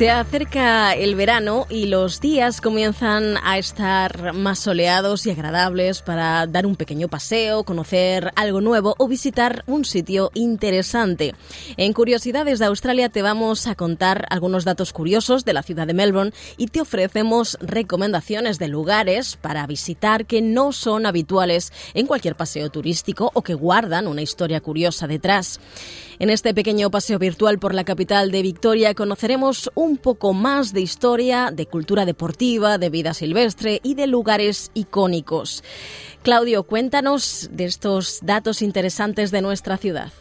Se acerca el verano y los días comienzan a estar más soleados y agradables para dar un pequeño paseo, conocer algo nuevo o visitar un sitio interesante. En Curiosidades de Australia te vamos a contar algunos datos curiosos de la ciudad de Melbourne y te ofrecemos recomendaciones de lugares para visitar que no son habituales en cualquier paseo turístico o que guardan una historia curiosa detrás. En este pequeño paseo virtual por la capital de Victoria conoceremos un poco más de historia, de cultura deportiva, de vida silvestre y de lugares icónicos. Claudio, cuéntanos de estos datos interesantes de nuestra ciudad.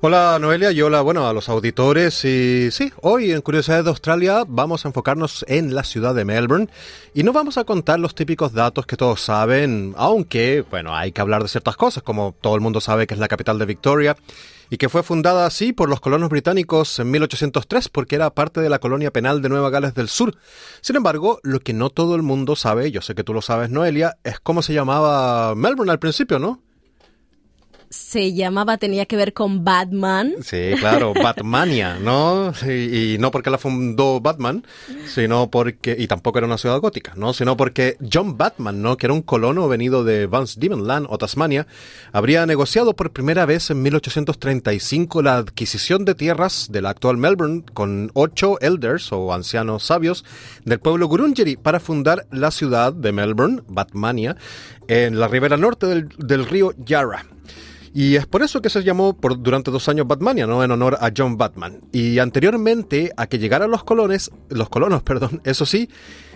Hola Noelia y hola bueno a los auditores y sí, hoy en Curiosidades de Australia vamos a enfocarnos en la ciudad de Melbourne y no vamos a contar los típicos datos que todos saben, aunque bueno hay que hablar de ciertas cosas como todo el mundo sabe que es la capital de Victoria y que fue fundada así por los colonos británicos en 1803 porque era parte de la colonia penal de Nueva Gales del Sur. Sin embargo, lo que no todo el mundo sabe, yo sé que tú lo sabes Noelia, es cómo se llamaba Melbourne al principio, ¿no? Se llamaba, tenía que ver con Batman. Sí, claro, Batmania, ¿no? Y, no porque la fundó Batman, sino porque, y tampoco era una ciudad gótica, ¿no? Sino porque John Batman, ¿no? Que era un colono venido de Vance Demonland o Tasmania, habría negociado por primera vez en 1835 la adquisición de tierras de la actual Melbourne con ocho elders o ancianos sabios del pueblo Gurungeri para fundar la ciudad de Melbourne, Batmania, en la ribera norte del, del río Yarra. Y es por eso que se llamó por, durante dos años Batmania, ¿no? En honor a John Batman. Y anteriormente a que llegaran los colones, los colonos, perdón, eso sí,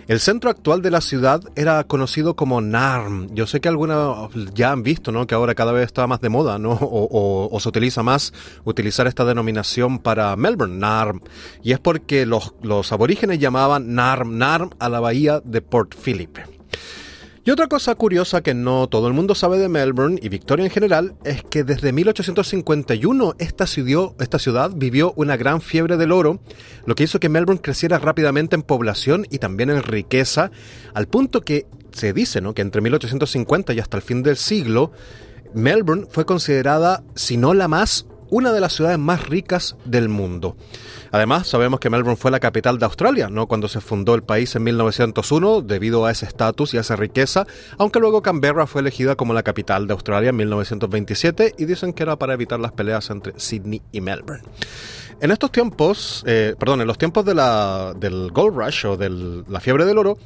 el centro actual de la ciudad era conocido como Narm. Yo sé que algunos ya han visto, ¿no? Que ahora cada vez está más de moda, ¿no? O, se utiliza más utilizar esta denominación para Melbourne, Narm. Y es porque los, los aborígenes llamaban Narm, Narm a la bahía de Port Phillip. Y otra cosa curiosa que no todo el mundo sabe de Melbourne y Victoria en general es que desde 1851 esta ciudad, vivió una gran fiebre del oro, lo que hizo que Melbourne creciera rápidamente en población y también en riqueza, al punto que se dice ¿no? que entre 1850 y hasta el fin del siglo, Melbourne fue considerada, si no la más, una de las ciudades más ricas del mundo. Además, sabemos que Melbourne fue la capital de Australia, ¿no? Cuando se fundó el país en 1901, debido a ese estatus y a esa riqueza, aunque luego Canberra fue elegida como la capital de Australia en 1927 y dicen que era para evitar las peleas entre Sydney y Melbourne. En estos tiempos, eh, perdón, en los tiempos de la, del Gold Rush o de la fiebre del oro,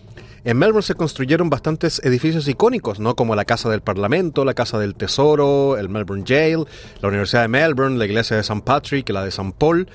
en Melbourne se construyeron bastantes edificios icónicos, ¿no? Como la Casa del Parlamento, la Casa del Tesoro, el Melbourne Jail, la Universidad de Melbourne, la Iglesia de St. Patrick, la de St. Paul.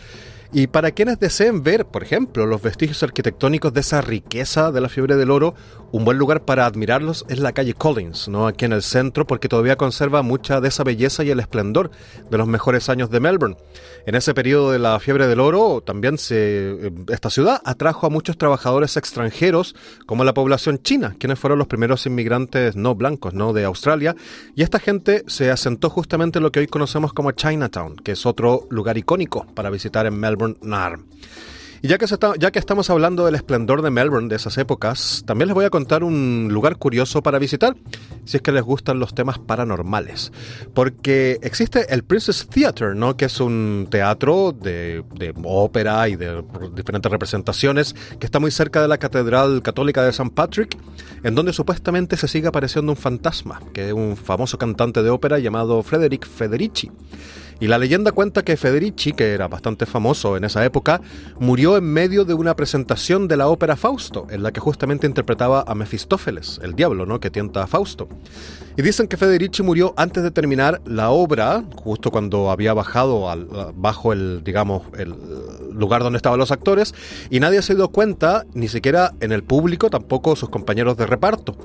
Y para quienes deseen ver, por ejemplo, los vestigios arquitectónicos de esa riqueza de la fiebre del oro, un buen lugar para admirarlos es la calle Collins, ¿no? aquí en el centro, porque todavía conserva mucha de esa belleza y el esplendor de los mejores años de Melbourne. En ese periodo de la fiebre del oro, también eh, esta ciudad atrajo a muchos trabajadores extranjeros, como la población china, quienes fueron los primeros inmigrantes no blancos ¿no? de Australia, y esta gente se asentó justamente en lo que hoy conocemos como Chinatown, que es otro lugar icónico para visitar en Melbourne y ya que, estamos hablando del esplendor de Melbourne de esas épocas, también les voy a contar un lugar curioso para visitar, si es que les gustan los temas paranormales. Porque existe el Princess Theatre, ¿no? que es un teatro de, de ópera y de diferentes representaciones, que está muy cerca de la Catedral Católica de St. Patrick, en donde supuestamente se sigue apareciendo un fantasma, que es un famoso cantante de ópera llamado Frederick Federici. Y la leyenda cuenta que Federici, que era bastante famoso en esa época, murió en medio de una presentación de la ópera Fausto, en la que justamente interpretaba a Mefistófeles, el diablo, ¿no? que tienta a Fausto. Y dicen que Federici murió antes de terminar la obra, justo cuando había bajado al, bajo el, digamos, el lugar donde estaban los actores, y nadie se dio cuenta, ni siquiera en el público, tampoco sus compañeros de reparto.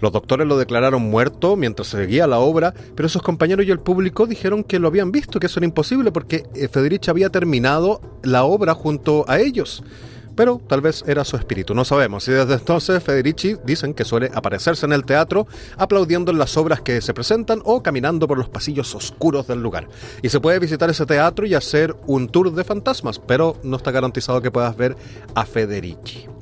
Los doctores lo declararon muerto mientras seguía la obra, pero sus compañeros y el público dijeron que lo habían visto, que eso era imposible porque eh, Federici había terminado la obra junto a ellos. pero tal vez era su espíritu, no sabemos. Y desde entonces Federici dicen que suele aparecerse en el teatro aplaudiendo en las obras que se presentan o caminando por los pasillos oscuros del lugar. Y se puede visitar ese teatro y hacer un tour de fantasmas, pero no está garantizado que puedas ver a Federici.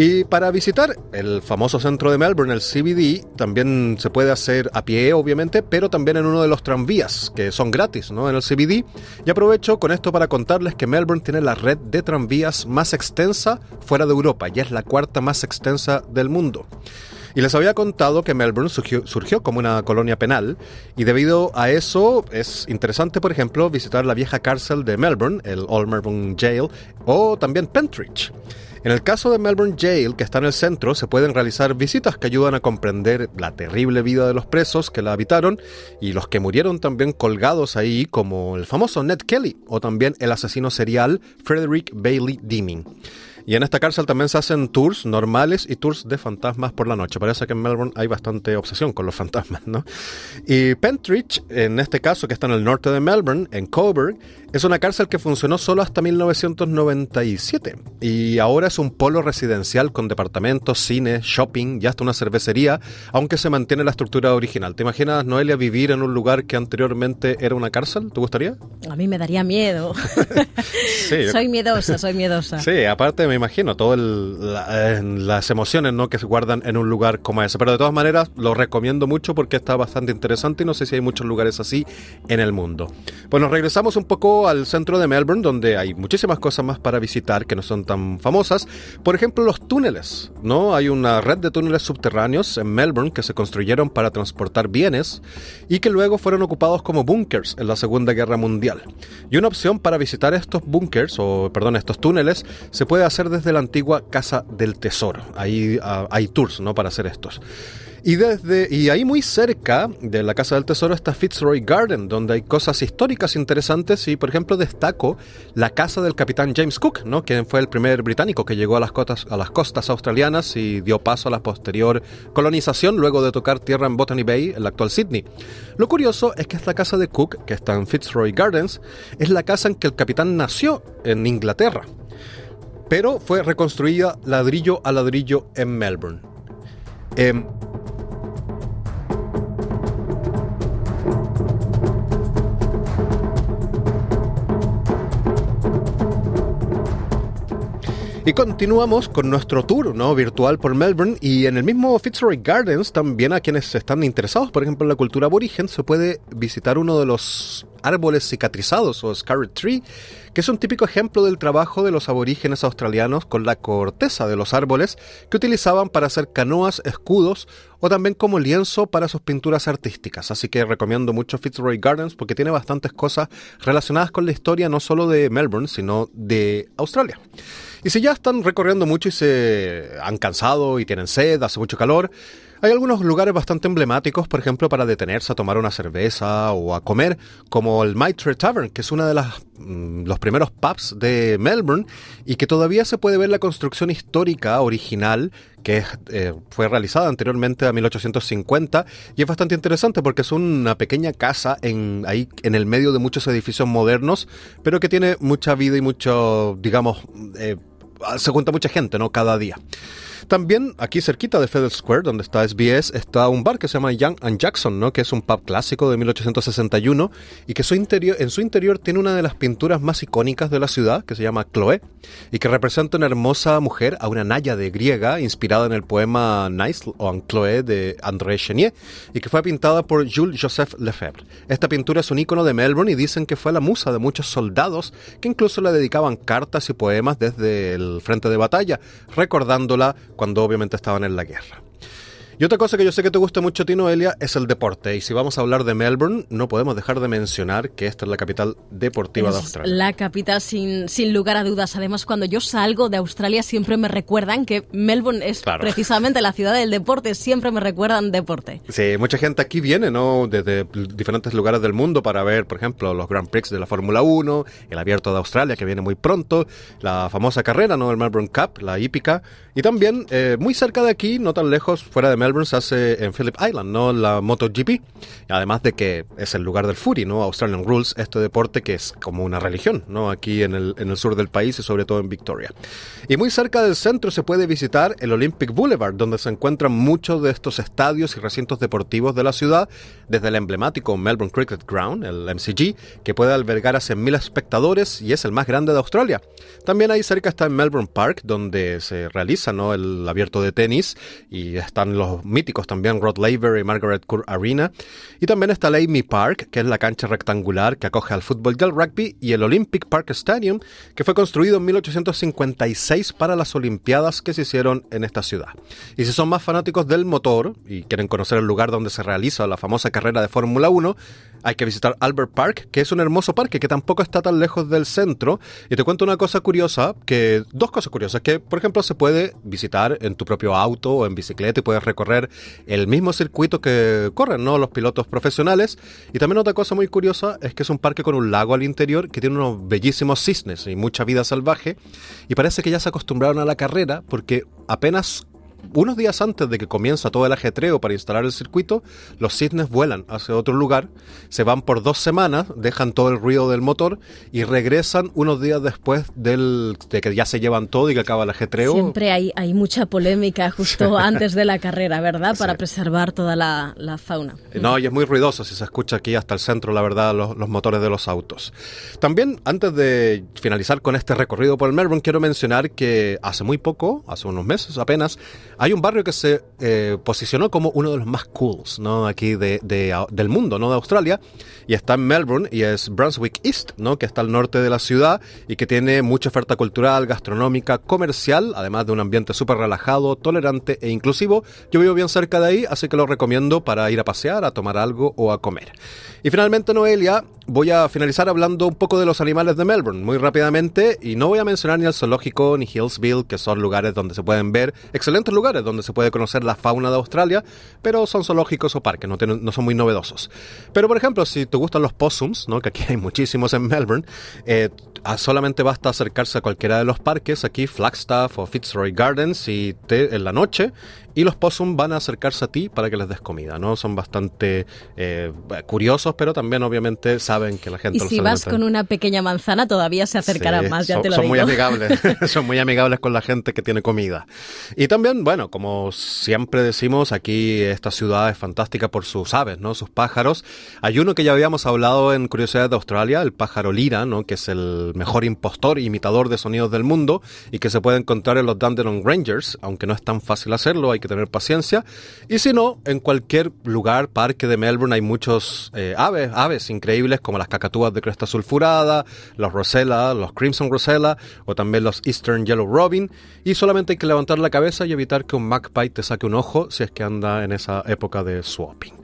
Y para visitar el famoso centro de Melbourne, el CBD, también se puede hacer a pie, obviamente, pero también en uno de los tranvías, que son gratis, ¿no? En el CBD. Y aprovecho con esto para contarles que Melbourne tiene la red de tranvías más extensa fuera de Europa, y es la cuarta más extensa del mundo. Y les había contado que Melbourne surgió, como una colonia penal y debido a eso es interesante, por ejemplo, visitar la vieja cárcel de Melbourne, el Old Melbourne Jail, o también Pentridge. En el caso de Melbourne Jail, que está en el centro, se pueden realizar visitas que ayudan a comprender la terrible vida de los presos que la habitaron y los que murieron también colgados ahí, como el famoso Ned Kelly o también el asesino serial Frederick Bailey Deeming. Y en esta cárcel también se hacen tours normales y tours de fantasmas por la noche. Parece que en Melbourne hay bastante obsesión con los fantasmas, ¿no? Y Pentridge, en este caso que está en el norte de Melbourne, en Coburg, es una cárcel que funcionó solo hasta 1997 y ahora es un polo residencial con departamentos, cine, shopping y hasta una cervecería, aunque se mantiene la estructura original. ¿Te imaginas, Noelia, vivir en un lugar que anteriormente era una cárcel? ¿Te gustaría? A mí me daría miedo. sí, soy miedosa, soy miedosa. Sí, aparte me imagino todas las emociones ¿no? que se guardan en un lugar como ese. Pero de todas maneras, lo recomiendo mucho porque está bastante interesante y no sé si hay muchos lugares así en el mundo. Bueno, regresamos un poco al centro de Melbourne, donde hay muchísimas cosas más para visitar que no son tan famosas. Por ejemplo, los túneles. ¿no? Hay una red de túneles subterráneos en Melbourne que se construyeron para transportar bienes y que luego fueron ocupados como bunkers en la Segunda Guerra Mundial. Y una opción para visitar estos bunkers, o perdón, estos túneles, se puede hacer desde la antigua Casa del Tesoro. Ahí ah, hay tours ¿no? para hacer estos. Y, desde, y ahí muy cerca de la Casa del Tesoro está Fitzroy Garden, donde hay cosas históricas interesantes y, por ejemplo, destaco la casa del capitán James Cook, ¿no? quien fue el primer británico que llegó a las, costas, a las costas australianas y dio paso a la posterior colonización luego de tocar tierra en Botany Bay, en la actual Sydney. Lo curioso es que esta casa de Cook, que está en Fitzroy Gardens, es la casa en que el capitán nació en Inglaterra pero fue reconstruida ladrillo a ladrillo en Melbourne. Em, Y continuamos con nuestro tour ¿no? virtual por Melbourne y en el mismo Fitzroy Gardens también a quienes están interesados, por ejemplo, en la cultura aborigen, se puede visitar uno de los árboles cicatrizados o scarlet tree, que es un típico ejemplo del trabajo de los aborígenes australianos con la corteza de los árboles que utilizaban para hacer canoas, escudos o también como lienzo para sus pinturas artísticas. Así que recomiendo mucho Fitzroy Gardens porque tiene bastantes cosas relacionadas con la historia no solo de Melbourne, sino de Australia. Y si ya están recorriendo mucho y se han cansado y tienen sed, hace mucho calor, hay algunos lugares bastante emblemáticos, por ejemplo, para detenerse a tomar una cerveza o a comer, como el Maitre Tavern, que es uno de las, mm, los primeros pubs de Melbourne y que todavía se puede ver la construcción histórica original que eh, fue realizada anteriormente a 1850 y es bastante interesante porque es una pequeña casa en, ahí en el medio de muchos edificios modernos, pero que tiene mucha vida y mucho, digamos, eh, se junta mucha gente, ¿no? Cada día. También aquí cerquita de Federal Square, donde está SBS, está un bar que se llama Young and Jackson, ¿no? que es un pub clásico de 1861 y que su interior, en su interior tiene una de las pinturas más icónicas de la ciudad, que se llama Chloe, y que representa una hermosa mujer, a una náyade griega, inspirada en el poema Nice o Chloe de André Chenier, y que fue pintada por Jules Joseph Lefebvre. Esta pintura es un icono de Melbourne y dicen que fue la musa de muchos soldados que incluso le dedicaban cartas y poemas desde el frente de batalla, recordándola cuando obviamente estaban en la guerra. Y otra cosa que yo sé que te gusta mucho a ti, Noelia, es el deporte. Y si vamos a hablar de Melbourne, no podemos dejar de mencionar que esta es la capital deportiva de Australia. La capital sin, sin lugar a dudas. Además, cuando yo salgo de Australia siempre me recuerdan que Melbourne es precisamente la ciudad del deporte. Siempre me recuerdan deporte. Sí, mucha gente aquí viene, ¿no? Desde diferentes lugares del mundo para ver, por ejemplo, los Grand Prix de la Fórmula 1, el Abierto de Australia que viene muy pronto, la famosa carrera, ¿no? El Melbourne Cup, la hípica. Y también, eh, muy cerca de aquí, no tan lejos, fuera de Melbourne, Melbourne se hace en Phillip Island, ¿no? La MotoGP. Además de que es el lugar del Fury, ¿no? Australian Rules, este deporte que es como una religión, ¿no? Aquí en el, en el sur del país y sobre todo en Victoria. Y muy cerca del centro se puede visitar el Olympic Boulevard, donde se encuentran muchos de estos estadios y recintos deportivos de la ciudad, desde el emblemático Melbourne Cricket Ground, el MCG, que puede albergar a 100.000 espectadores y es el más grande de Australia. También ahí cerca está el Melbourne Park, donde se realiza ¿no? el abierto de tenis y están los míticos también Rod Laver y Margaret Court Arena. Y también está el Amy Park, que es la cancha rectangular que acoge al fútbol y al rugby, y el Olympic Park Stadium, que fue construido en 1856 para las Olimpiadas que se hicieron en esta ciudad. Y si son más fanáticos del motor y quieren conocer el lugar donde se realiza la famosa carrera de Fórmula 1, hay que visitar Albert Park, que es un hermoso parque que tampoco está tan lejos del centro. Y te cuento una cosa curiosa, que dos cosas curiosas, que por ejemplo se puede visitar en tu propio auto o en bicicleta y puedes recorrer el mismo circuito que corren ¿no? los pilotos profesionales. Y también otra cosa muy curiosa es que es un parque con un lago al interior que tiene unos bellísimos cisnes y mucha vida salvaje. Y parece que ya se acostumbraron a la carrera porque apenas unos días antes de que comienza todo el ajetreo para instalar el circuito, los cisnes vuelan hacia otro lugar, se van por dos semanas, dejan todo el ruido del motor y regresan unos días después del, de que ya se llevan todo y que acaba el ajetreo. Siempre hay, hay mucha polémica justo antes de la carrera, ¿verdad? Para preservar toda la, fauna. No, y es muy ruidoso si se escucha aquí hasta el centro, la verdad, los, los motores de los autos. También, antes de finalizar con este recorrido por el Melbourne, quiero mencionar que hace muy poco, hace unos meses apenas, hay un barrio que se eh, posicionó como uno de los más cools, ¿no? Aquí de, del mundo, ¿no? De Australia. Y está en Melbourne y es Brunswick East, ¿no? Que está al norte de la ciudad y que tiene mucha oferta cultural, gastronómica, comercial, además de un ambiente súper relajado, tolerante e inclusivo. Yo vivo bien cerca de ahí, así que lo recomiendo para ir a pasear, a tomar algo o a comer. Y finalmente, Noelia, voy a finalizar hablando un poco de los animales de Melbourne, muy rápidamente, y no voy a mencionar ni el zoológico ni Hillsville, que son lugares donde se pueden ver, excelentes lugares donde se puede conocer la fauna de Australia, pero son zoológicos o parques, no, son muy novedosos. Pero por ejemplo, si te gustan los possums, ¿no? que aquí hay muchísimos en Melbourne, eh, solamente basta acercarse a cualquiera de los parques, aquí Flagstaff o Fitzroy Gardens, y te, en la noche, y los possum van a acercarse a ti para que les des comida, ¿no? Son bastante eh, curiosos, pero también obviamente saben que la gente... Y si vas con una pequeña manzana todavía se acercarán más, ya son, te lo son digo. muy amigables, son muy amigables con la gente que tiene comida. Y también, bueno, como siempre decimos, aquí esta ciudad es fantástica por sus aves, ¿no? Sus pájaros. Hay uno que ya habíamos hablado en Curiosidades de Australia, el pájaro lira, ¿no? Que es el mejor impostor, imitador de sonidos del mundo y que se puede encontrar en los Dandenong Rangers, aunque no es tan fácil hacerlo, hay que tener paciencia. Y si no, en cualquier lugar, parque de Melbourne, hay muchos eh, aves, aves increíbles como las cacatúas de cresta sulfurada, los Rosella, los Crimson Rosella o también los Eastern Yellow Robin. Y solamente hay que levantar la cabeza y evitar que un magpie te saque un ojo si es que anda en esa época de swapping.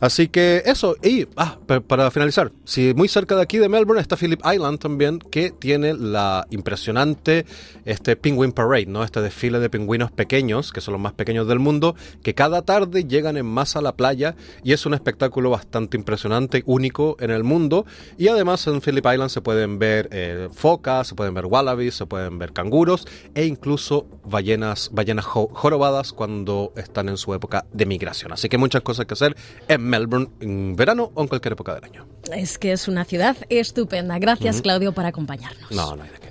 Así que eso, y ah, para finalizar, si muy cerca de aquí de Melbourne está Phillip Island también, que tiene la impresionante este Penguin Parade, ¿no? Este desfile de pingüinos pequeños, que son los más pequeños del mundo, que cada tarde llegan en masa a la playa y es un espectáculo bastante impresionante, único en el mundo. Y además en Phillip Island se pueden ver eh, focas, se pueden ver wallabies, se pueden ver canguros e incluso ballenas, ballenas jorobadas cuando están en su época de migración. Así que muchas cosas que hacer en Melbourne en verano o en cualquier época del año. Es que es una ciudad estupenda. Gracias, Claudio, por acompañarnos. No, no hay de qué.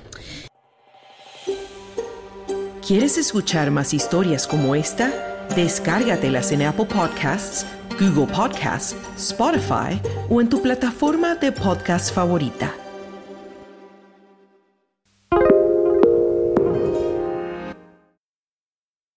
¿Quieres escuchar más historias como esta? Descárgatelas en Apple Podcasts, Google Podcasts, Spotify o en tu plataforma de podcast favorita.